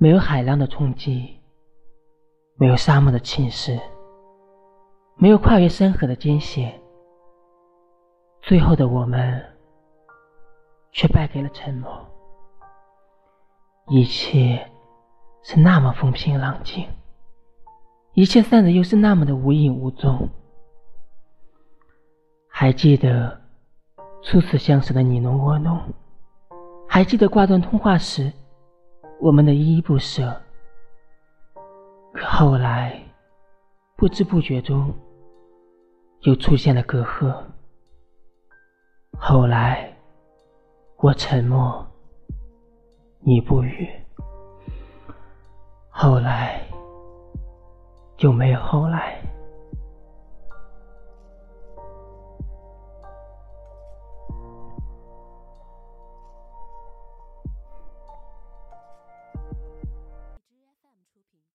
没有海浪的冲击，没有沙漠的侵蚀，没有跨越山河的艰险。最后的我们，却败给了沉默。一切是那么风平浪静，一切散的又是那么的无影无踪。还记得初次相识的你侬我侬，还记得挂断通话时我们的依依不舍。可后来，不知不觉中，又出现了隔阂。后来，我沉默，你不语。后来，就没有后来。